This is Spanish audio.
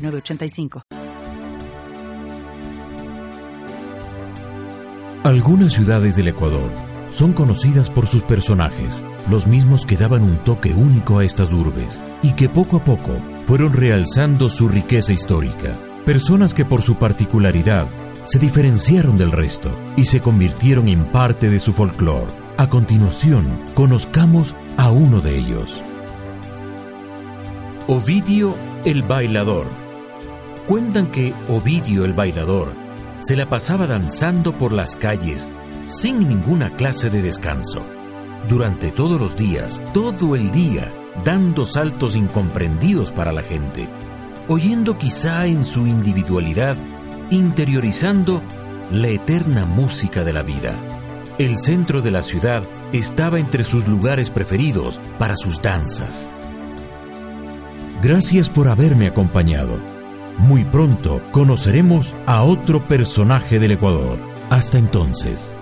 906985. Algunas ciudades del Ecuador son conocidas por sus personajes, los mismos que daban un toque único a estas urbes y que poco a poco fueron realzando su riqueza histórica. Personas que por su particularidad se diferenciaron del resto y se convirtieron en parte de su folclore. A continuación, conozcamos a uno de ellos. Ovidio el bailador. Cuentan que Ovidio el bailador se la pasaba danzando por las calles sin ninguna clase de descanso. Durante todos los días, todo el día, dando saltos incomprendidos para la gente, oyendo quizá en su individualidad, interiorizando la eterna música de la vida. El centro de la ciudad estaba entre sus lugares preferidos para sus danzas. Gracias por haberme acompañado. Muy pronto conoceremos a otro personaje del Ecuador. Hasta entonces.